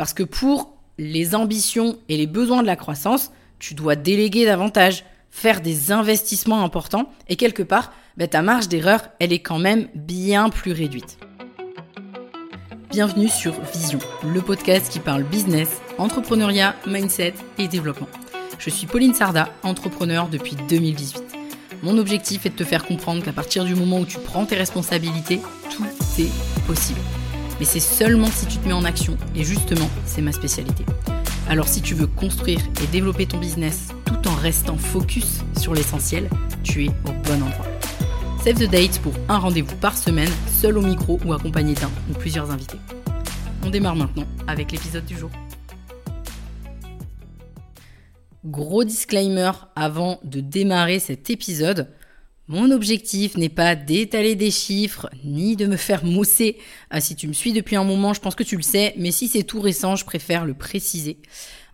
Parce que pour les ambitions et les besoins de la croissance, tu dois déléguer davantage, faire des investissements importants et quelque part, bah, ta marge d'erreur, elle est quand même bien plus réduite. Bienvenue sur Vision, le podcast qui parle business, entrepreneuriat, mindset et développement. Je suis Pauline Sarda, entrepreneur depuis 2018. Mon objectif est de te faire comprendre qu'à partir du moment où tu prends tes responsabilités, tout est possible. Mais c'est seulement si tu te mets en action, et justement, c'est ma spécialité. Alors si tu veux construire et développer ton business tout en restant focus sur l'essentiel, tu es au bon endroit. Save the date pour un rendez-vous par semaine, seul au micro ou accompagné d'un ou plusieurs invités. On démarre maintenant avec l'épisode du jour. Gros disclaimer avant de démarrer cet épisode. Mon objectif n'est pas d'étaler des chiffres ni de me faire mousser. Ah, si tu me suis depuis un moment, je pense que tu le sais, mais si c'est tout récent, je préfère le préciser.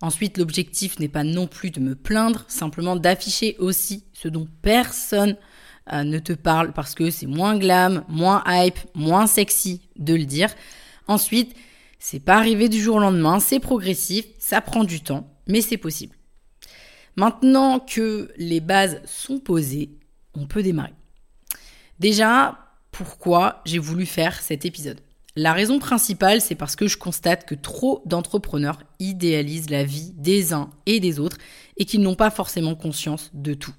Ensuite, l'objectif n'est pas non plus de me plaindre, simplement d'afficher aussi ce dont personne euh, ne te parle parce que c'est moins glam, moins hype, moins sexy de le dire. Ensuite, c'est pas arrivé du jour au lendemain, c'est progressif, ça prend du temps, mais c'est possible. Maintenant que les bases sont posées, on peut démarrer. Déjà, pourquoi j'ai voulu faire cet épisode? La raison principale, c'est parce que je constate que trop d'entrepreneurs idéalisent la vie des uns et des autres et qu'ils n'ont pas forcément conscience de tout.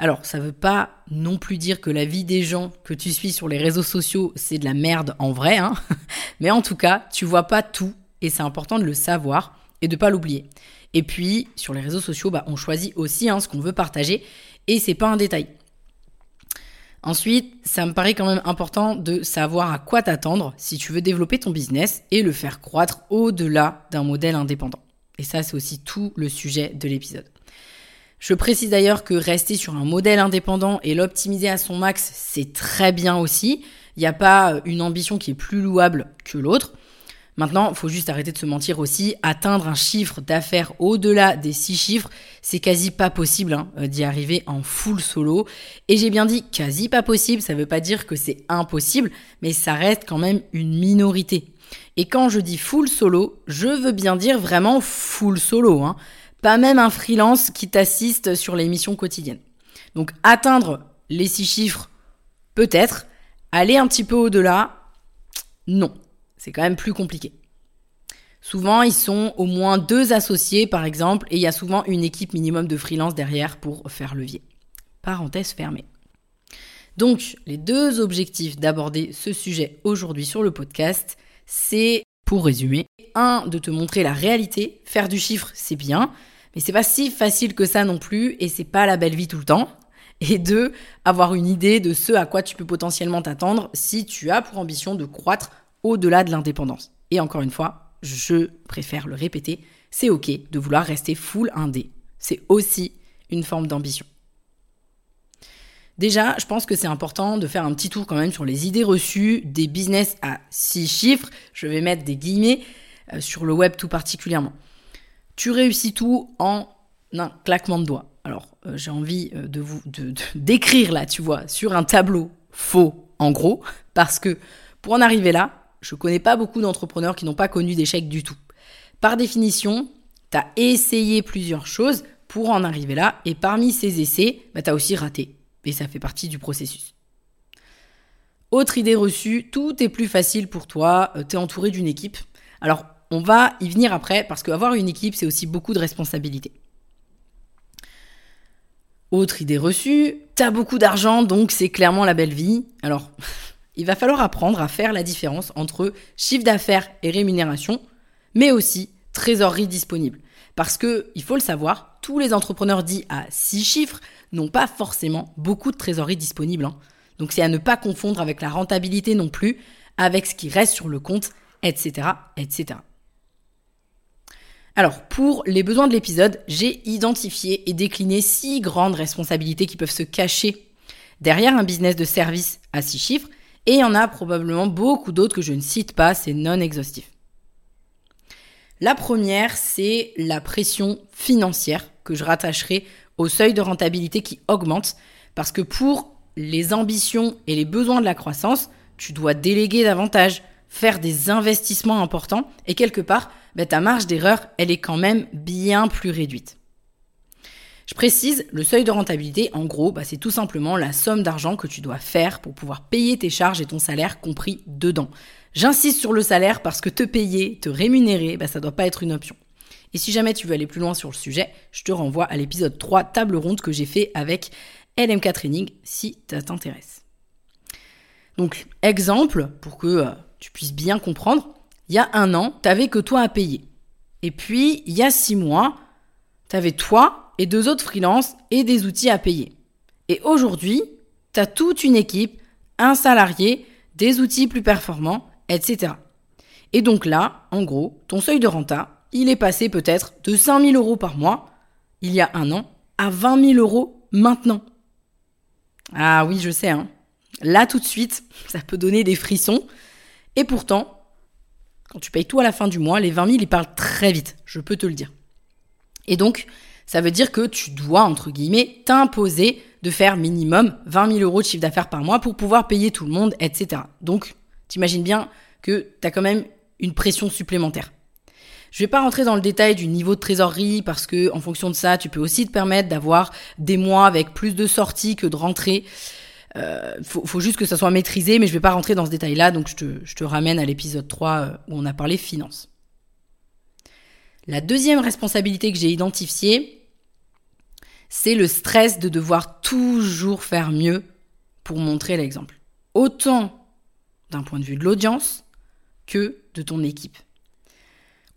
Alors, ça ne veut pas non plus dire que la vie des gens que tu suis sur les réseaux sociaux, c'est de la merde en vrai, hein mais en tout cas, tu vois pas tout et c'est important de le savoir et de pas l'oublier. Et puis, sur les réseaux sociaux, bah, on choisit aussi hein, ce qu'on veut partager et c'est pas un détail. Ensuite, ça me paraît quand même important de savoir à quoi t'attendre si tu veux développer ton business et le faire croître au-delà d'un modèle indépendant. Et ça, c'est aussi tout le sujet de l'épisode. Je précise d'ailleurs que rester sur un modèle indépendant et l'optimiser à son max, c'est très bien aussi. Il n'y a pas une ambition qui est plus louable que l'autre. Maintenant, il faut juste arrêter de se mentir aussi. Atteindre un chiffre d'affaires au-delà des six chiffres, c'est quasi pas possible hein, euh, d'y arriver en full solo. Et j'ai bien dit quasi pas possible, ça veut pas dire que c'est impossible, mais ça reste quand même une minorité. Et quand je dis full solo, je veux bien dire vraiment full solo. Hein. Pas même un freelance qui t'assiste sur les missions quotidiennes. Donc atteindre les six chiffres, peut-être. Aller un petit peu au-delà, non c'est quand même plus compliqué. Souvent, ils sont au moins deux associés, par exemple, et il y a souvent une équipe minimum de freelance derrière pour faire levier. Parenthèse fermée. Donc, les deux objectifs d'aborder ce sujet aujourd'hui sur le podcast, c'est, pour résumer, un, de te montrer la réalité. Faire du chiffre, c'est bien, mais c'est pas si facile que ça non plus, et c'est pas la belle vie tout le temps. Et deux, avoir une idée de ce à quoi tu peux potentiellement t'attendre si tu as pour ambition de croître au-delà de l'indépendance. Et encore une fois, je préfère le répéter, c'est ok de vouloir rester full indé. C'est aussi une forme d'ambition. Déjà, je pense que c'est important de faire un petit tour quand même sur les idées reçues des business à six chiffres. Je vais mettre des guillemets euh, sur le web tout particulièrement. Tu réussis tout en un claquement de doigts. Alors, euh, j'ai envie euh, de vous d'écrire là, tu vois, sur un tableau faux, en gros, parce que pour en arriver là, je connais pas beaucoup d'entrepreneurs qui n'ont pas connu d'échec du tout. Par définition, tu as essayé plusieurs choses pour en arriver là, et parmi ces essais, bah, tu as aussi raté. Et ça fait partie du processus. Autre idée reçue, tout est plus facile pour toi, euh, tu es entouré d'une équipe. Alors, on va y venir après, parce qu'avoir une équipe, c'est aussi beaucoup de responsabilités. Autre idée reçue, t'as beaucoup d'argent, donc c'est clairement la belle vie. Alors, il va falloir apprendre à faire la différence entre chiffre d'affaires et rémunération, mais aussi trésorerie disponible. Parce que, il faut le savoir, tous les entrepreneurs dits à six chiffres n'ont pas forcément beaucoup de trésorerie disponible. Hein. Donc c'est à ne pas confondre avec la rentabilité non plus, avec ce qui reste sur le compte, etc. etc. Alors, pour les besoins de l'épisode, j'ai identifié et décliné six grandes responsabilités qui peuvent se cacher derrière un business de service à six chiffres et il y en a probablement beaucoup d'autres que je ne cite pas, c'est non exhaustif. La première, c'est la pression financière que je rattacherai au seuil de rentabilité qui augmente, parce que pour les ambitions et les besoins de la croissance, tu dois déléguer davantage, faire des investissements importants et quelque part, bah, ta marge d'erreur, elle est quand même bien plus réduite. Je précise, le seuil de rentabilité, en gros, bah, c'est tout simplement la somme d'argent que tu dois faire pour pouvoir payer tes charges et ton salaire compris dedans. J'insiste sur le salaire parce que te payer, te rémunérer, bah, ça doit pas être une option. Et si jamais tu veux aller plus loin sur le sujet, je te renvoie à l'épisode 3 table ronde que j'ai fait avec LMK Training si ça t'intéresse. Donc, exemple, pour que euh, tu puisses bien comprendre, il y a un an, tu n'avais que toi à payer. Et puis, il y a six mois, tu avais toi et deux autres freelances et des outils à payer. Et aujourd'hui, tu as toute une équipe, un salarié, des outils plus performants, etc. Et donc là, en gros, ton seuil de renta, il est passé peut-être de 5 000 euros par mois, il y a un an, à 20 000 euros maintenant. Ah oui, je sais, hein. Là, tout de suite, ça peut donner des frissons. Et pourtant, quand tu payes tout à la fin du mois, les 20 000, ils parlent très vite, je peux te le dire. Et donc, ça veut dire que tu dois, entre guillemets, t'imposer de faire minimum 20 000 euros de chiffre d'affaires par mois pour pouvoir payer tout le monde, etc. Donc, t'imagines bien que tu as quand même une pression supplémentaire. Je vais pas rentrer dans le détail du niveau de trésorerie parce que en fonction de ça, tu peux aussi te permettre d'avoir des mois avec plus de sorties que de rentrées. Euh, faut, juste que ça soit maîtrisé, mais je vais pas rentrer dans ce détail-là, donc je te, je te ramène à l'épisode 3 euh, où on a parlé finance. La deuxième responsabilité que j'ai identifiée, c'est le stress de devoir toujours faire mieux pour montrer l'exemple. Autant d'un point de vue de l'audience que de ton équipe.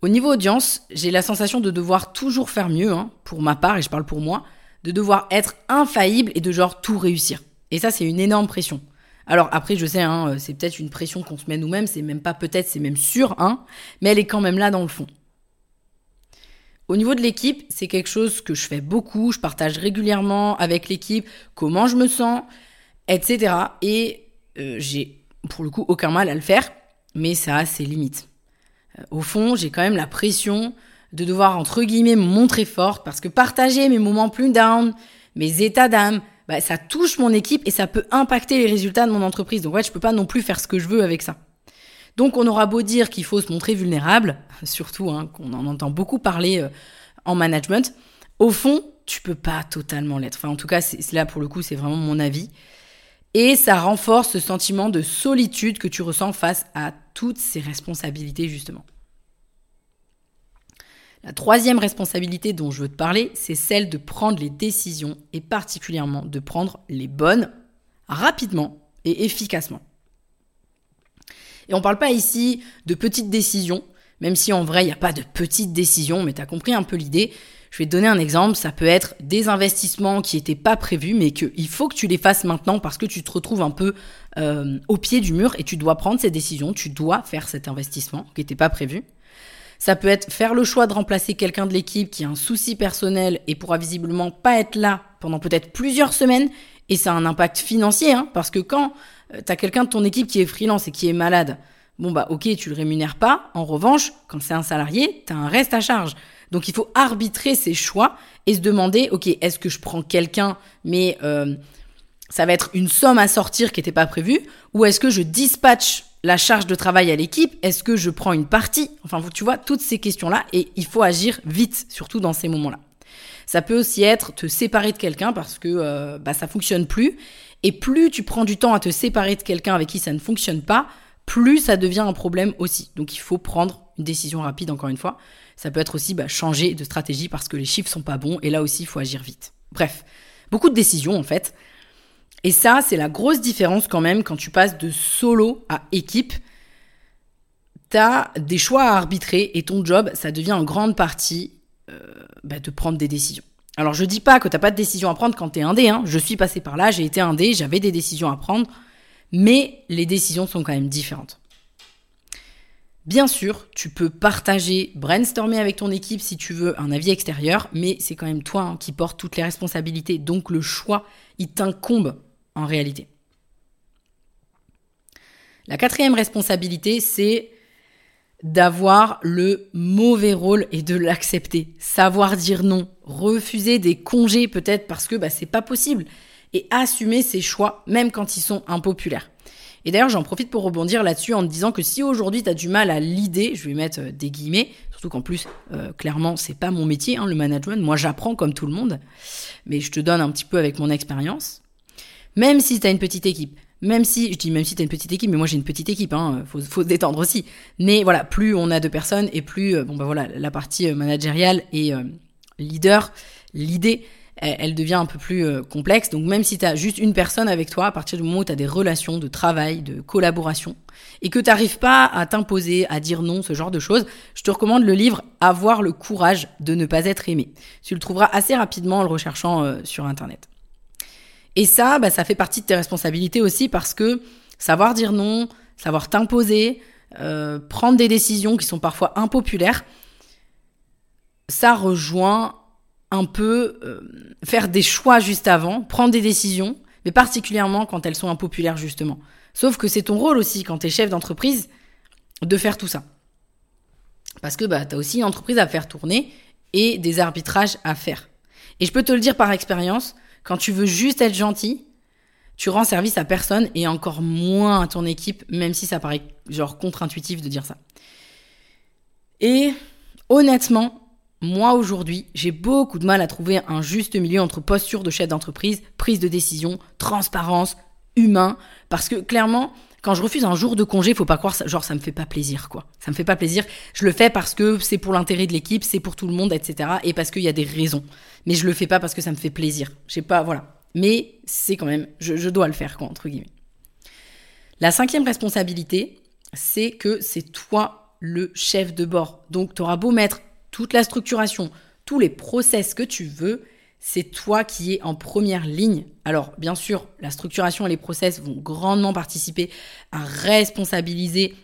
Au niveau audience, j'ai la sensation de devoir toujours faire mieux, hein, pour ma part, et je parle pour moi, de devoir être infaillible et de genre tout réussir. Et ça, c'est une énorme pression. Alors après, je sais, hein, euh, c'est peut-être une pression qu'on se met nous-mêmes, c'est même pas peut-être, c'est même sûr, hein, mais elle est quand même là dans le fond. Au niveau de l'équipe, c'est quelque chose que je fais beaucoup, je partage régulièrement avec l'équipe comment je me sens, etc. Et euh, j'ai pour le coup aucun mal à le faire, mais ça a ses limites. Euh, au fond, j'ai quand même la pression de devoir, entre guillemets, me montrer forte parce que partager mes moments plus down, mes états d'âme, bah, ça touche mon équipe et ça peut impacter les résultats de mon entreprise. Donc, ouais, je peux pas non plus faire ce que je veux avec ça. Donc, on aura beau dire qu'il faut se montrer vulnérable, surtout hein, qu'on en entend beaucoup parler euh, en management. Au fond, tu peux pas totalement l'être. Enfin, en tout cas, c'est là pour le coup, c'est vraiment mon avis. Et ça renforce ce sentiment de solitude que tu ressens face à toutes ces responsabilités, justement. La troisième responsabilité dont je veux te parler, c'est celle de prendre les décisions et particulièrement de prendre les bonnes rapidement et efficacement. Et on ne parle pas ici de petites décisions, même si en vrai il n'y a pas de petites décisions, mais tu as compris un peu l'idée. Je vais te donner un exemple, ça peut être des investissements qui n'étaient pas prévus, mais qu'il faut que tu les fasses maintenant parce que tu te retrouves un peu euh, au pied du mur et tu dois prendre ces décisions, tu dois faire cet investissement qui n'était pas prévu. Ça peut être faire le choix de remplacer quelqu'un de l'équipe qui a un souci personnel et pourra visiblement pas être là pendant peut-être plusieurs semaines et ça a un impact financier, hein, parce que quand euh, tu as quelqu'un de ton équipe qui est freelance et qui est malade, bon bah ok, tu le rémunères pas. En revanche, quand c'est un salarié, tu as un reste à charge. Donc il faut arbitrer ses choix et se demander, ok, est-ce que je prends quelqu'un, mais euh, ça va être une somme à sortir qui n'était pas prévue, ou est-ce que je dispatche la charge de travail à l'équipe? Est-ce que je prends une partie? Enfin, tu vois, toutes ces questions-là, et il faut agir vite, surtout dans ces moments-là. Ça peut aussi être te séparer de quelqu'un parce que euh, bah, ça fonctionne plus. Et plus tu prends du temps à te séparer de quelqu'un avec qui ça ne fonctionne pas, plus ça devient un problème aussi. Donc il faut prendre une décision rapide, encore une fois. Ça peut être aussi bah, changer de stratégie parce que les chiffres sont pas bons et là aussi il faut agir vite. Bref, beaucoup de décisions en fait. Et ça, c'est la grosse différence quand même quand tu passes de solo à équipe. Tu as des choix à arbitrer et ton job, ça devient en grande partie euh, bah, de prendre des décisions. Alors je dis pas que t'as pas de décision à prendre quand t'es indé, hein. je suis passé par là, j'ai été indé, j'avais des décisions à prendre, mais les décisions sont quand même différentes. Bien sûr, tu peux partager, brainstormer avec ton équipe si tu veux un avis extérieur, mais c'est quand même toi hein, qui porte toutes les responsabilités. Donc le choix, il t'incombe en réalité. La quatrième responsabilité, c'est d'avoir le mauvais rôle et de l'accepter. Savoir dire non, refuser des congés peut-être parce que bah, c'est pas possible et assumer ses choix même quand ils sont impopulaires. Et d'ailleurs, j'en profite pour rebondir là-dessus en te disant que si aujourd'hui tu as du mal à l'idée, je vais mettre euh, des guillemets, surtout qu'en plus, euh, clairement, c'est pas mon métier, hein, le management. Moi, j'apprends comme tout le monde, mais je te donne un petit peu avec mon expérience. Même si tu as une petite équipe, même si, je dis même si tu as une petite équipe, mais moi j'ai une petite équipe, hein, faut, se détendre aussi. Mais voilà, plus on a de personnes et plus, euh, bon bah voilà, la partie managériale et leader, l'idée, elle, devient un peu plus euh, complexe. Donc même si tu as juste une personne avec toi, à partir du moment où tu as des relations de travail, de collaboration, et que tu n'arrives pas à t'imposer, à dire non, ce genre de choses, je te recommande le livre Avoir le courage de ne pas être aimé. Tu le trouveras assez rapidement en le recherchant euh, sur Internet. Et ça, bah, ça fait partie de tes responsabilités aussi parce que savoir dire non, savoir t'imposer, euh, prendre des décisions qui sont parfois impopulaires, ça rejoint un peu euh, faire des choix juste avant, prendre des décisions, mais particulièrement quand elles sont impopulaires justement. Sauf que c'est ton rôle aussi quand tu es chef d'entreprise de faire tout ça. Parce que bah, tu as aussi une entreprise à faire tourner et des arbitrages à faire. Et je peux te le dire par expérience, quand tu veux juste être gentil, tu rends service à personne et encore moins à ton équipe, même si ça paraît genre contre-intuitif de dire ça. Et honnêtement, moi aujourd'hui, j'ai beaucoup de mal à trouver un juste milieu entre posture de chef d'entreprise, prise de décision, transparence, humain, parce que clairement, quand je refuse un jour de congé, faut pas croire ça, genre ça me fait pas plaisir quoi. Ça me fait pas plaisir. Je le fais parce que c'est pour l'intérêt de l'équipe, c'est pour tout le monde, etc. Et parce qu'il y a des raisons. Mais je le fais pas parce que ça me fait plaisir. Je pas, voilà. Mais c'est quand même, je, je dois le faire quoi entre guillemets. La cinquième responsabilité, c'est que c'est toi le chef de bord. Donc tu auras beau mettre toute la structuration, tous les process que tu veux, c'est toi qui es en première ligne. Alors, bien sûr, la structuration et les process vont grandement participer à responsabiliser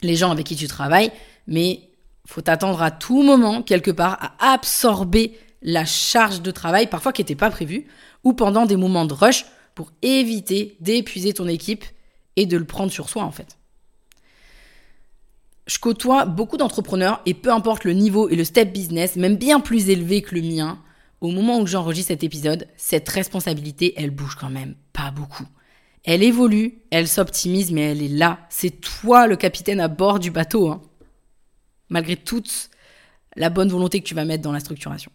les gens avec qui tu travailles, mais faut t'attendre à tout moment, quelque part, à absorber la charge de travail, parfois qui n'était pas prévue, ou pendant des moments de rush, pour éviter d'épuiser ton équipe et de le prendre sur soi, en fait. Je côtoie beaucoup d'entrepreneurs et peu importe le niveau et le step business, même bien plus élevé que le mien, au moment où j'enregistre cet épisode, cette responsabilité, elle bouge quand même pas beaucoup. Elle évolue, elle s'optimise, mais elle est là. C'est toi le capitaine à bord du bateau, hein. malgré toute la bonne volonté que tu vas mettre dans la structuration.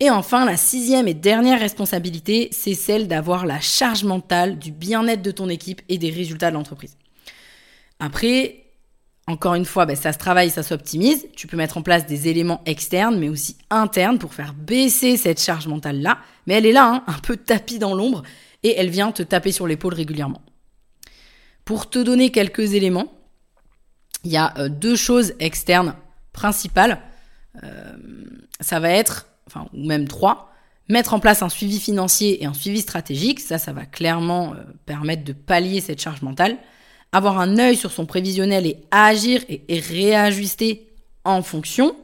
Et enfin, la sixième et dernière responsabilité, c'est celle d'avoir la charge mentale du bien-être de ton équipe et des résultats de l'entreprise. Après, encore une fois, ben, ça se travaille, ça s'optimise. Tu peux mettre en place des éléments externes, mais aussi internes pour faire baisser cette charge mentale-là. Mais elle est là, hein, un peu tapis dans l'ombre, et elle vient te taper sur l'épaule régulièrement. Pour te donner quelques éléments, il y a euh, deux choses externes principales. Euh, ça va être, enfin, ou même trois, mettre en place un suivi financier et un suivi stratégique. Ça, ça va clairement euh, permettre de pallier cette charge mentale avoir un œil sur son prévisionnel et agir et, réajuster en fonction.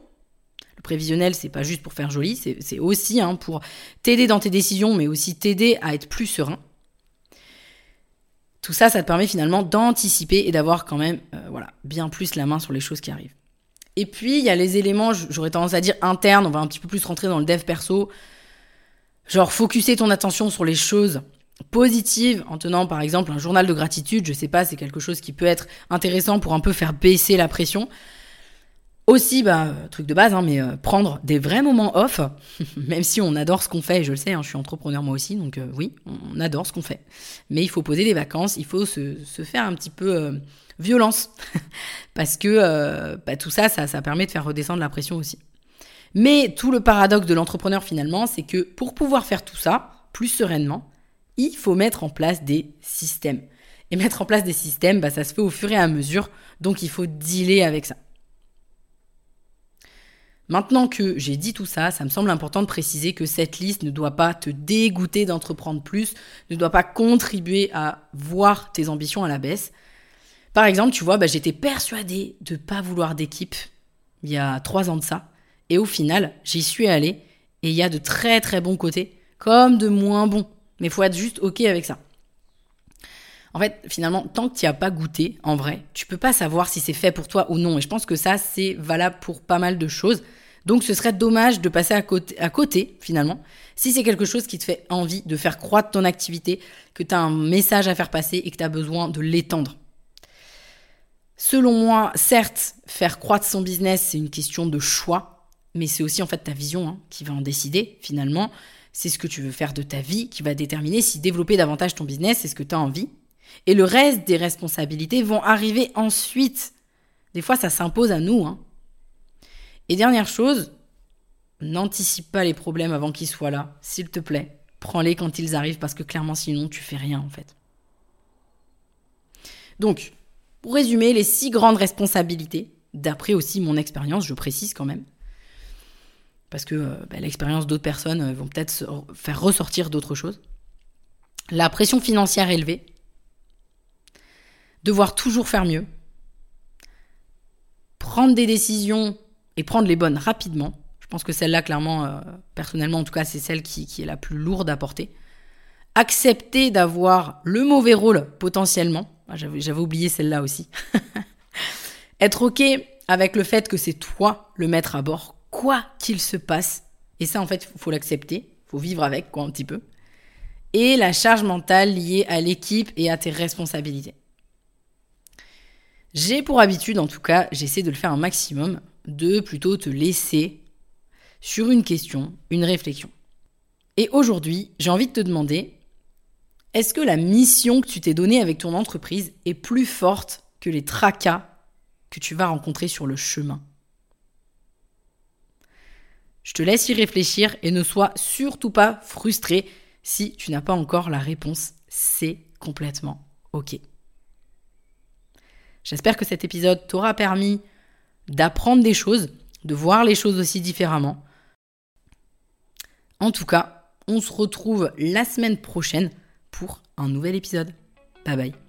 Le prévisionnel, c'est pas juste pour faire joli, c'est aussi hein, pour t'aider dans tes décisions, mais aussi t'aider à être plus serein. Tout ça, ça te permet finalement d'anticiper et d'avoir quand même euh, voilà, bien plus la main sur les choses qui arrivent. Et puis, il y a les éléments, j'aurais tendance à dire internes, on va un petit peu plus rentrer dans le dev perso. Genre, focuser ton attention sur les choses positive en tenant par exemple un journal de gratitude, je sais pas, c'est quelque chose qui peut être intéressant pour un peu faire baisser la pression. Aussi, bah, truc de base, hein, mais euh, prendre des vrais moments off, même si on adore ce qu'on fait, je le sais, hein, je suis entrepreneur moi aussi, donc euh, oui, on adore ce qu'on fait. Mais il faut poser des vacances, il faut se, faire un petit peu euh, violence, parce que bah, tout ça, ça, ça permet de faire redescendre la pression aussi. Mais tout le paradoxe de l'entrepreneur finalement, c'est que pour pouvoir faire tout ça plus sereinement, il faut mettre en place des systèmes. Et mettre en place des systèmes, bah, ça se fait au fur et à mesure, donc il faut dealer avec ça. Maintenant que j'ai dit tout ça, ça me semble important de préciser que cette liste ne doit pas te dégoûter d'entreprendre plus, ne doit pas contribuer à voir tes ambitions à la baisse. Par exemple, tu vois, bah, j'étais persuadée de ne pas vouloir d'équipe il y a trois ans de ça. Et au final, j'y suis allée et il y a de très très bons côtés comme de moins bons. Mais faut être juste OK avec ça. En fait, finalement, tant que tu n'y as pas goûté, en vrai, tu peux pas savoir si c'est fait pour toi ou non. Et je pense que ça, c'est valable pour pas mal de choses. Donc ce serait dommage de passer à côté, à côté finalement, si c'est quelque chose qui te fait envie de faire croître ton activité, que tu as un message à faire passer et que tu as besoin de l'étendre. Selon moi, certes, faire croître son business, c'est une question de choix, mais c'est aussi en fait ta vision hein, qui va en décider finalement. C'est ce que tu veux faire de ta vie qui va déterminer si développer davantage ton business, c'est ce que tu as envie. Et le reste des responsabilités vont arriver ensuite. Des fois, ça s'impose à nous. Hein. Et dernière chose, n'anticipe pas les problèmes avant qu'ils soient là, s'il te plaît. Prends-les quand ils arrivent parce que clairement, sinon, tu fais rien en fait. Donc, pour résumer, les six grandes responsabilités, d'après aussi mon expérience, je précise quand même, parce que euh, bah, l'expérience d'autres personnes euh, vont peut-être faire ressortir d'autres choses. La pression financière élevée, devoir toujours faire mieux, prendre des décisions et prendre les bonnes rapidement. Je pense que celle-là, clairement, euh, personnellement en tout cas, c'est celle qui, qui, est la plus lourde à porter. Accepter d'avoir le mauvais rôle potentiellement. Ah, j'avais oublié celle-là aussi. Être OK avec le fait que c'est toi le maître à bord, quoi qu'il se passe. Et ça, en fait, il faut l'accepter. Faut vivre avec, quoi, un petit peu. Et la charge mentale liée à l'équipe et à tes responsabilités. J'ai pour habitude, en tout cas, j'essaie de le faire un maximum, de plutôt te laisser sur une question, une réflexion. Et aujourd'hui, j'ai envie de te demander, est-ce que la mission que tu t'es donnée avec ton entreprise est plus forte que les tracas que tu vas rencontrer sur le chemin? Je te laisse y réfléchir et ne sois surtout pas frustré si tu n'as pas encore la réponse. C'est complètement OK. J'espère que cet épisode t'aura permis d'apprendre des choses, de voir les choses aussi différemment. En tout cas, on se retrouve la semaine prochaine pour un nouvel épisode. Bye bye.